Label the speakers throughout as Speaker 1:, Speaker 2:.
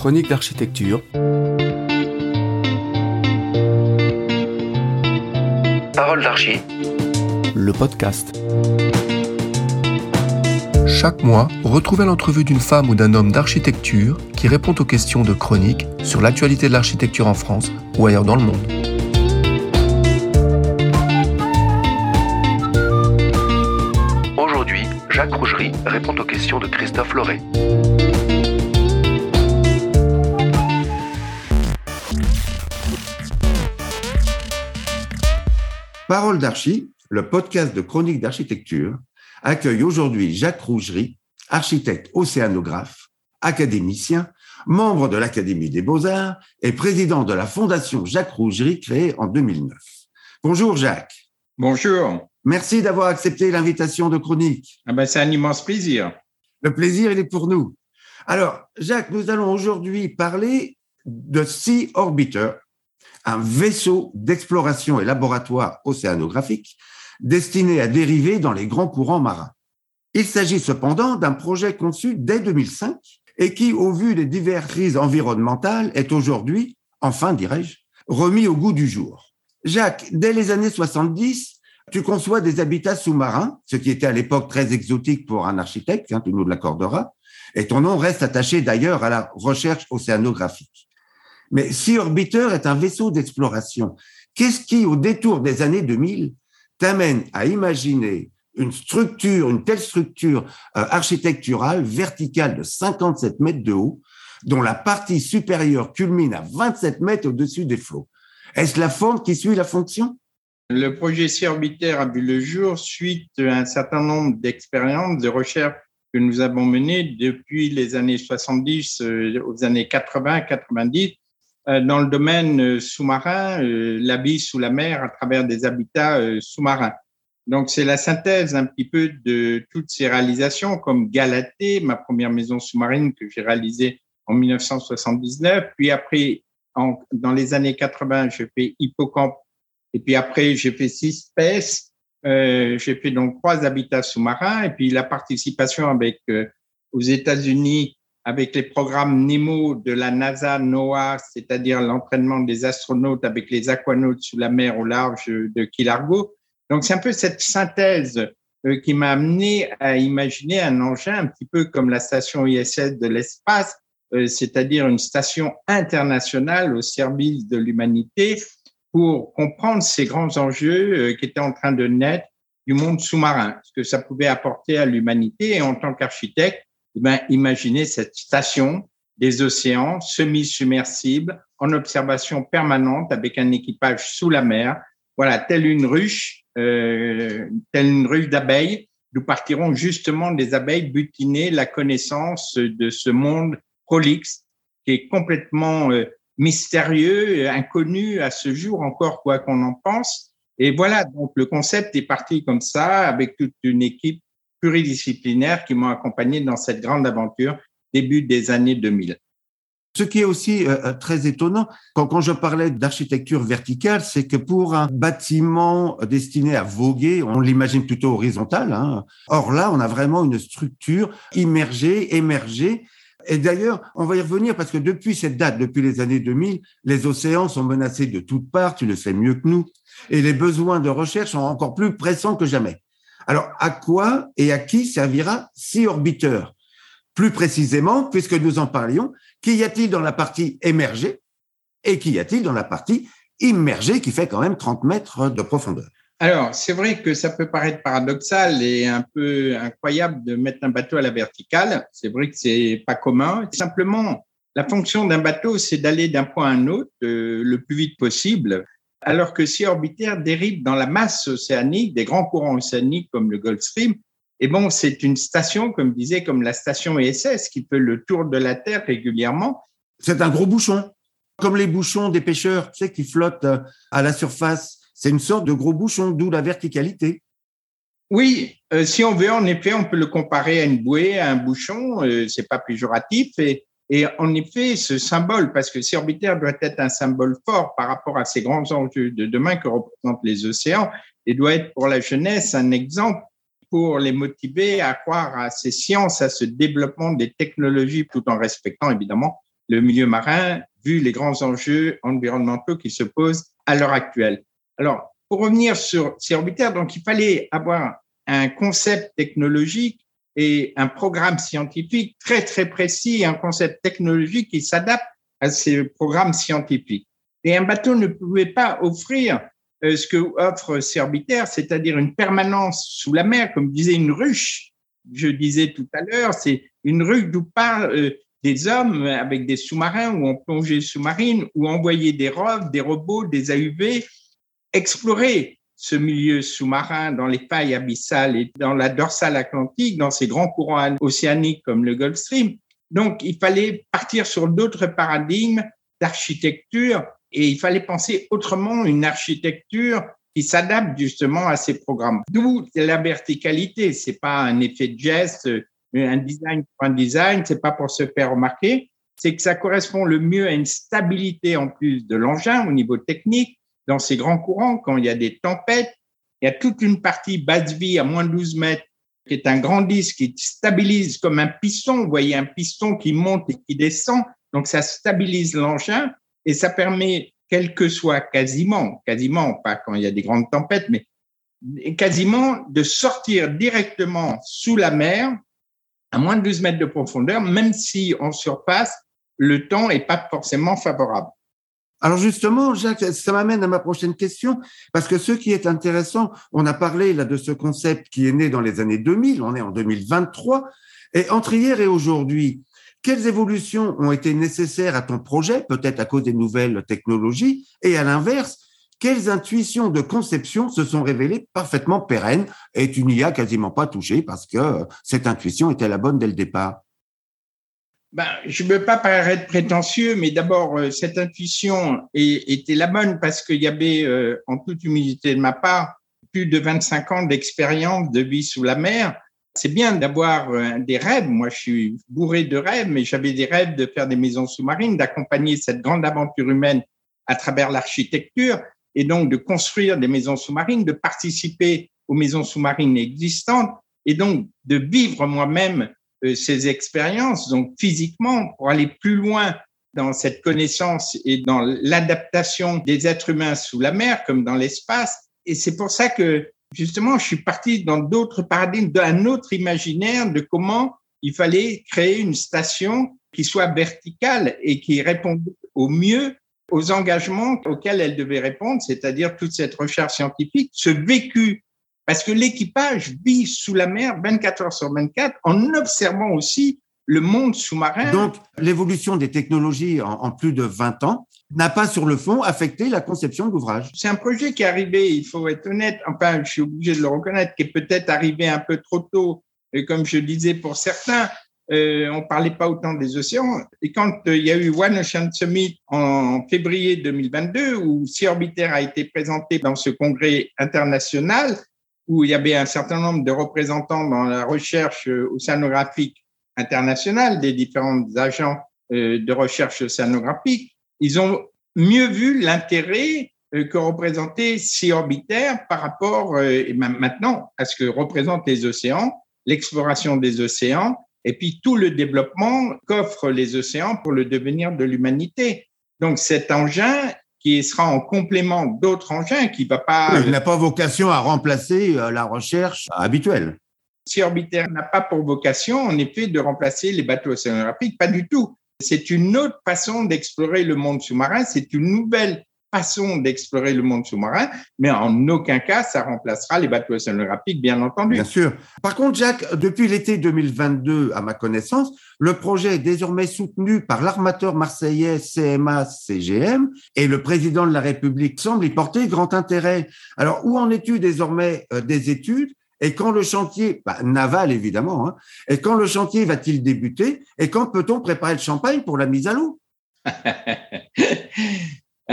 Speaker 1: Chronique d'architecture. Parole d'archi. Le podcast. Chaque mois, retrouvez l'entrevue d'une femme ou d'un homme d'architecture qui répond aux questions de chronique sur l'actualité de l'architecture en France ou ailleurs dans le monde. Aujourd'hui, Jacques Rougerie répond aux questions de Christophe Loret.
Speaker 2: Parole d'Archi, le podcast de chronique d'architecture, accueille aujourd'hui Jacques Rougerie, architecte océanographe, académicien, membre de l'Académie des Beaux-Arts et président de la Fondation Jacques Rougerie créée en 2009. Bonjour Jacques.
Speaker 3: Bonjour.
Speaker 2: Merci d'avoir accepté l'invitation de chronique.
Speaker 3: Ah ben, c'est un immense plaisir.
Speaker 2: Le plaisir, il est pour nous. Alors, Jacques, nous allons aujourd'hui parler de Sea Orbiter, un vaisseau d'exploration et laboratoire océanographique destiné à dériver dans les grands courants marins. Il s'agit cependant d'un projet conçu dès 2005 et qui, au vu des diverses crises environnementales, est aujourd'hui, enfin dirais-je, remis au goût du jour. Jacques, dès les années 70, tu conçois des habitats sous-marins, ce qui était à l'époque très exotique pour un architecte, hein, tu nous l'accorderas, et ton nom reste attaché d'ailleurs à la recherche océanographique. Mais Sea Orbiter est un vaisseau d'exploration. Qu'est-ce qui, au détour des années 2000, t'amène à imaginer une structure, une telle structure euh, architecturale verticale de 57 mètres de haut, dont la partie supérieure culmine à 27 mètres au-dessus des flots? Est-ce la forme qui suit la fonction?
Speaker 3: Le projet Orbiter a vu le jour suite à un certain nombre d'expériences, de recherches que nous avons menées depuis les années 70 euh, aux années 80-90 euh, dans le domaine euh, sous-marin, euh, la vie sous la mer à travers des habitats sous-marins. Donc, c'est la synthèse un petit peu de toutes ces réalisations, comme Galatée, ma première maison sous-marine que j'ai réalisée en 1979. Puis après, dans les années 80, j'ai fait Hippocampe. Et puis après, j'ai fait Six Euh, j'ai fait donc trois habitats sous-marins. Et puis la participation avec aux États-Unis avec les programmes NEMO de la NASA NOAA, c'est-à-dire l'entraînement des astronautes avec les aquanautes sous la mer au large de Key Largo. Donc, c'est un peu cette synthèse euh, qui m'a amené à imaginer un engin un petit peu comme la station ISS de l'espace, euh, c'est-à-dire une station internationale au service de l'humanité pour comprendre ces grands enjeux euh, qui étaient en train de naître du monde sous-marin, ce que ça pouvait apporter à l'humanité. Et en tant qu'architecte, ben, imaginez cette station des océans semi-submersible en observation permanente avec un équipage sous la mer. Voilà, telle une ruche, euh, telle une ruche d'abeilles. Nous partirons justement des abeilles butiner la connaissance de ce monde prolixe qui est complètement euh, mystérieux, inconnu à ce jour encore, quoi qu'on en pense. Et voilà, donc le concept est parti comme ça, avec toute une équipe pluridisciplinaires qui m'ont accompagné dans cette grande aventure début des années 2000.
Speaker 2: Ce qui est aussi euh, euh, très étonnant, quand, je parlais d'architecture verticale, c'est que pour un bâtiment destiné à voguer, on l'imagine plutôt horizontal. Hein. Or là, on a vraiment une structure immergée, émergée. Et d'ailleurs, on va y revenir parce que depuis cette date, depuis les années 2000, les océans sont menacés de toutes parts, tu le sais mieux que nous, et les besoins de recherche sont encore plus pressants que jamais. Alors, à quoi et à qui servira Sea Orbiter Plus précisément, puisque nous en parlions, qu'y a-t-il dans la partie émergée et qu'y a-t-il dans la partie immergée qui fait quand même 30 mètres de profondeur?
Speaker 3: Alors, c'est vrai que ça peut paraître paradoxal et un peu incroyable de mettre un bateau à la verticale. C'est vrai que c'est pas commun. Simplement, la fonction d'un bateau, c'est d'aller d'un point à un autre euh, le plus vite possible alors que si Orbiter dérive dans la masse océanique, des grands courants océaniques comme le Gulf Stream, et bon, c'est une station, comme disait, comme la station ISS, qui fait le tour de la Terre régulièrement.
Speaker 2: C'est un gros bouchon, comme les bouchons des pêcheurs, tu sais, qui flottent euh, à la surface. C'est une sorte de gros bouchon, d'où la verticalité.
Speaker 3: Oui, euh, si on veut, en effet, on peut le comparer à une bouée, à un bouchon. Euh, c'est pas péjoratif. Et et en effet, ce symbole, parce que Orbiter doit être un symbole fort par rapport à ces grands enjeux de demain que représentent les océans, et doit être pour la jeunesse un exemple pour les motiver à croire à ces sciences, à ce développement des technologies, tout en respectant évidemment le milieu marin, vu les grands enjeux environnementaux qui se posent à l'heure actuelle. Alors, pour revenir sur ces orbitaires, donc il fallait avoir un concept technologique et un programme scientifique très, très précis, un concept technologique qui s'adapte à ces programmes scientifiques. Et un bateau ne pouvait pas offrir euh, ce que offre Cerbitaire, c'est-à-dire une permanence sous la mer, comme disait une ruche. Je disais tout à l'heure, c'est une ruche d'où parlent euh, des hommes avec des sous-marins ou en plongée sous-marine ou envoyer des roves, des robots, des AUV, explorer ce milieu sous-marin dans les failles abyssales et dans la dorsale atlantique, dans ces grands courants océaniques comme le Gulf Stream. Donc, il fallait partir sur d'autres paradigmes d'architecture et il fallait penser autrement une architecture qui s'adapte justement à ces programmes. D'où la verticalité. C'est pas un effet de geste, un design pour un design. C'est pas pour se faire remarquer. C'est que ça correspond le mieux à une stabilité en plus de l'engin au niveau technique dans ces grands courants. Quand il y a des tempêtes, il y a toute une partie basse vie à moins de 12 mètres qui est un grand disque qui stabilise comme un piston. Vous voyez un piston qui monte et qui descend. Donc, ça stabilise l'engin et ça permet, quel que soit quasiment, quasiment, pas quand il y a des grandes tempêtes, mais quasiment de sortir directement sous la mer à moins de 12 mètres de profondeur, même si en surface, le temps n'est pas forcément favorable.
Speaker 2: Alors justement, Jacques, ça m'amène à ma prochaine question, parce que ce qui est intéressant, on a parlé là de ce concept qui est né dans les années 2000, on est en 2023, et entre hier et aujourd'hui, quelles évolutions ont été nécessaires à ton projet, peut-être à cause des nouvelles technologies, et à l'inverse, quelles intuitions de conception se sont révélées parfaitement pérennes et tu n'y as quasiment pas touché parce que cette intuition était la bonne dès le départ?
Speaker 3: Ben, je ne veux pas paraître prétentieux, mais d'abord, euh, cette intuition était la bonne parce qu'il y avait, euh, en toute humilité de ma part, plus de 25 ans d'expérience de vie sous la mer. C'est bien d'avoir euh, des rêves. Moi, je suis bourré de rêves, mais j'avais des rêves de faire des maisons sous-marines, d'accompagner cette grande aventure humaine à travers l'architecture et donc de construire des maisons sous-marines, de participer aux maisons sous-marines existantes et donc de vivre moi-même ces expériences, donc physiquement, pour aller plus loin dans cette connaissance et dans l'adaptation des êtres humains sous la mer comme dans l'espace. Et c'est pour ça que justement, je suis parti dans d'autres paradigmes, d'un autre imaginaire de comment il fallait créer une station qui soit verticale et qui réponde au mieux aux engagements auxquels elle devait répondre, c'est-à-dire toute cette recherche scientifique, ce vécu parce que l'équipage vit sous la mer 24 heures sur 24 en observant aussi le monde sous-marin.
Speaker 2: Donc, l'évolution des technologies en, plus de 20 ans n'a pas, sur le fond, affecté la conception de l'ouvrage.
Speaker 3: C'est un projet qui est arrivé, il faut être honnête, enfin, je suis obligé de le reconnaître, qui est peut-être arrivé un peu trop tôt, et comme je disais pour certains, euh, on parlait pas autant des océans. Et quand euh, il y a eu One Ocean Summit en février 2022, où Sea Orbiter a été présenté dans ce congrès international, où il y avait un certain nombre de représentants dans la recherche euh, océanographique internationale des différents agents euh, de recherche océanographique, ils ont mieux vu l'intérêt euh, que représentait Sea Orbiter par rapport maintenant à ce que représentent les océans, l'exploration des océans et puis tout le développement qu'offrent les océans pour le devenir de l'humanité. Donc cet engin qui sera en complément d'autres engins, qui va pas.
Speaker 2: il n'a pas vocation à remplacer euh, la recherche habituelle.
Speaker 3: Si Orbiter n'a pas pour vocation, en effet, de remplacer les bateaux océanographiques, pas du tout. C'est une autre façon d'explorer le monde sous-marin. C'est une nouvelle façon d'explorer le monde sous-marin, mais en aucun cas ça remplacera les bateaux océanographiques, bien entendu.
Speaker 2: Bien sûr. Par contre, Jacques, depuis l'été 2022, à ma connaissance, le projet est désormais soutenu par l'armateur marseillais CMA-CGM et le président de la République semble y porter grand intérêt. Alors, où en es-tu désormais euh, des études? Et quand le chantier, bah, naval évidemment, hein, et quand le chantier va-t-il débuter? Et quand peut-on préparer le champagne pour la mise à l'eau?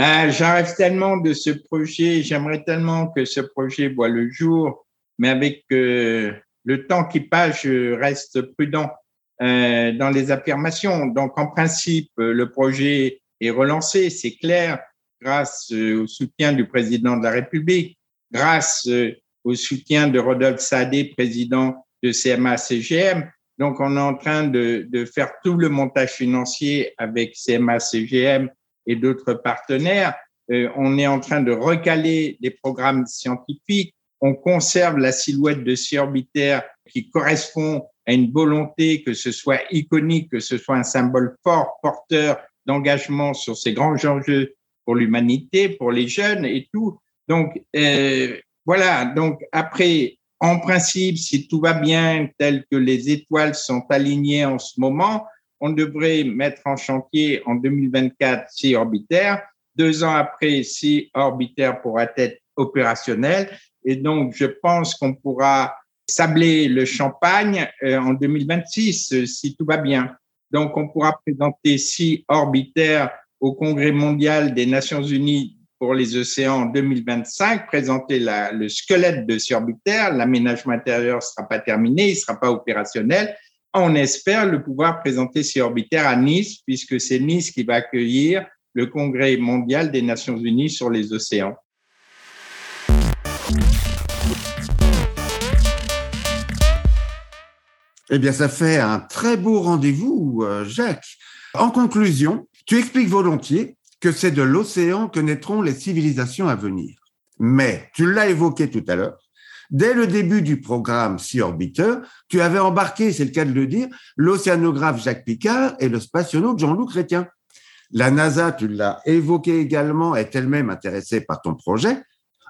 Speaker 3: Ah, J'en rêve tellement de ce projet, j'aimerais tellement que ce projet voit le jour, mais avec euh, le temps qui passe, je reste prudent euh, dans les affirmations. Donc, en principe, le projet est relancé, c'est clair, grâce euh, au soutien du président de la République, grâce euh, au soutien de Rodolphe Sadé, président de CMA-CGM, Donc, on est en train de, de faire tout le montage financier avec CMA, CGM et d'autres partenaires. Euh, on est en train de recaler des programmes scientifiques. On conserve la silhouette de Sea Orbiter qui correspond à une volonté que ce soit iconique, que ce soit un symbole fort, porteur d'engagement sur ces grands enjeux pour l'humanité, pour les jeunes et tout. Donc, euh, voilà. Donc, après, en principe, si tout va bien, tel que les étoiles sont alignées en ce moment, on devrait mettre en chantier en 2024 Sea Orbiter. Deux ans après, Sea Orbiter pourra être opérationnel. Et donc, je pense qu'on pourra sabler le champagne euh, en 2026, euh, si tout va bien. Donc, on pourra présenter Sea Orbiter au Congrès mondial des Nations Unies pour les océans en 2025, présenter le squelette de Orbiter. L'aménagement intérieur ne sera pas terminé, il ne sera pas opérationnel. On espère le pouvoir présenter Orbiter à Nice, puisque c'est Nice qui va accueillir le Congrès mondial des Nations Unies sur les océans.
Speaker 2: Eh bien, ça fait un très beau rendez-vous, euh, Jacques. En conclusion, tu expliques volontiers que c'est de l'océan que naîtront les civilisations à venir. Mais, tu l'as évoqué tout à l'heure, dès le début du programme Sea Orbiter, tu avais embarqué, c'est le cas de le dire, l'océanographe Jacques Picard et le spationaute Jean-Loup Chrétien. La NASA, tu l'as évoqué également, est elle-même intéressée par ton projet.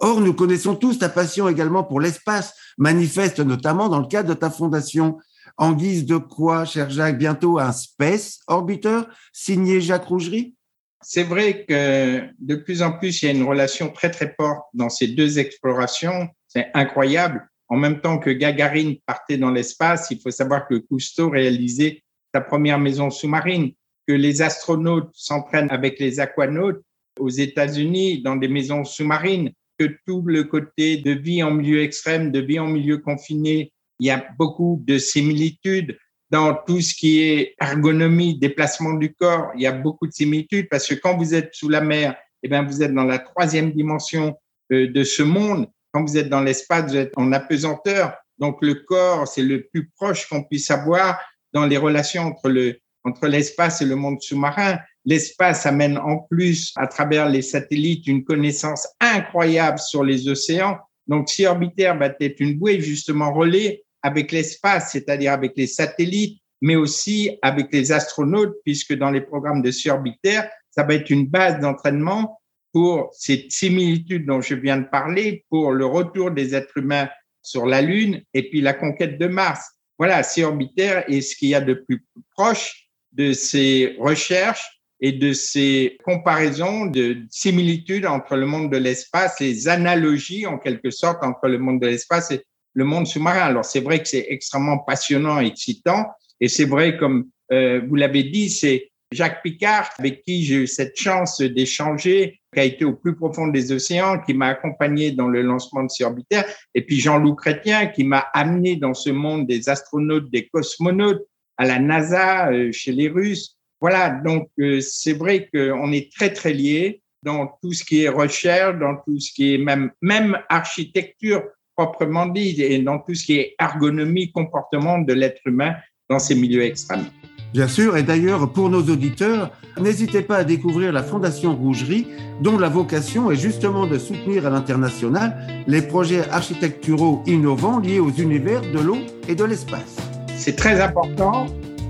Speaker 2: Or, nous connaissons tous ta passion également pour l'espace, manifeste notamment dans le cadre de ta fondation. En guise de quoi, cher Jacques, bientôt un Space Orbiter signé Jacques Rougerie?
Speaker 3: C'est vrai que de plus en plus, il y a une relation très, très forte dans ces deux explorations. C'est incroyable. En même temps que Gagarine partait dans l'espace, il faut savoir que Cousteau réalisait sa première maison sous-marine, que les astronautes s'entraînent avec les aquanautes aux États-Unis dans des maisons sous-marines, que tout le côté de vie en milieu extrême, de vie en milieu confiné, il y a beaucoup de similitudes dans tout ce qui est ergonomie, déplacement du corps, il y a beaucoup de similitudes parce que quand vous êtes sous la mer, eh bien, vous êtes dans la troisième dimension euh, de ce monde. Quand vous êtes dans l'espace, vous êtes en apesanteur. Donc, le corps, c'est le plus proche qu'on puisse avoir dans les relations entre le, entre l'espace et le monde sous-marin. L'espace amène en plus, à travers les satellites, une connaissance incroyable sur les océans. Donc, si Orbiter va être une bouée justement relais avec l'espace, c'est-à-dire avec les satellites, mais aussi avec les astronautes, puisque dans les programmes de Orbiter, ça va être une base d'entraînement pour ces similitudes dont je viens de parler, pour le retour des êtres humains sur la Lune et puis la conquête de Mars. Voilà, Orbiter est ce qu'il y a de plus proche de ces recherches et de ces comparaisons de similitudes entre le monde de l'espace, les analogies en quelque sorte entre le monde de l'espace et le monde sous-marin. Alors c'est vrai que c'est extrêmement passionnant, excitant, et c'est vrai, comme euh, vous l'avez dit, c'est Jacques Picard avec qui j'ai eu cette chance d'échanger, qui a été au plus profond des océans, qui m'a accompagné dans le lancement de Orbiter, et puis Jean-Loup Chrétien qui m'a amené dans ce monde des astronautes, des cosmonautes, à la NASA, euh, chez les Russes. Voilà, donc euh, c'est vrai qu'on est très très liés dans tout ce qui est recherche, dans tout ce qui est même même architecture proprement dit, et dans tout ce qui est ergonomie, comportement de l'être humain dans ces milieux extrêmes.
Speaker 2: Bien sûr, et d'ailleurs, pour nos auditeurs, n'hésitez pas à découvrir la Fondation Rougerie, dont la vocation est justement de soutenir à l'international les projets architecturaux innovants liés aux univers de l'eau et de l'espace.
Speaker 3: C'est très important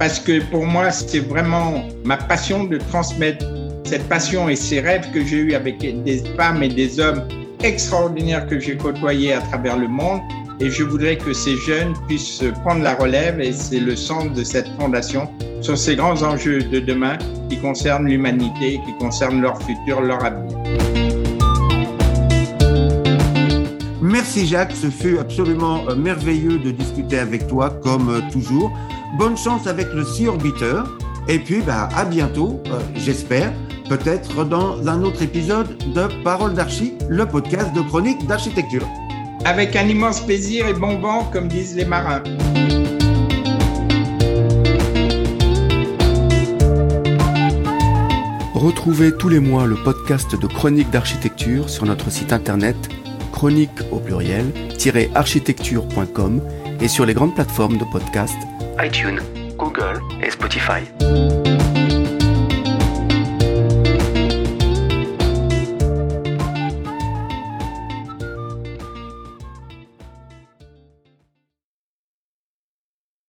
Speaker 3: parce que pour moi, c'est vraiment ma passion de transmettre cette passion et ces rêves que j'ai eus avec des femmes et des hommes extraordinaire que j'ai côtoyé à travers le monde et je voudrais que ces jeunes puissent prendre la relève et c'est le sens de cette fondation sur ces grands enjeux de demain qui concernent l'humanité, qui concernent leur futur, leur avenir.
Speaker 2: Merci Jacques, ce fut absolument euh, merveilleux de discuter avec toi comme euh, toujours. Bonne chance avec le Sea Orbiter et puis bah, à bientôt, euh, j'espère, peut-être dans un autre épisode de Parole d'Archi, le podcast de chronique d'architecture.
Speaker 3: Avec un immense plaisir et bon vent, comme disent les marins.
Speaker 1: Retrouvez tous les mois le podcast de chronique d'architecture sur notre site internet chronique au pluriel architecture.com et sur les grandes plateformes de podcast iTunes, Google et Spotify.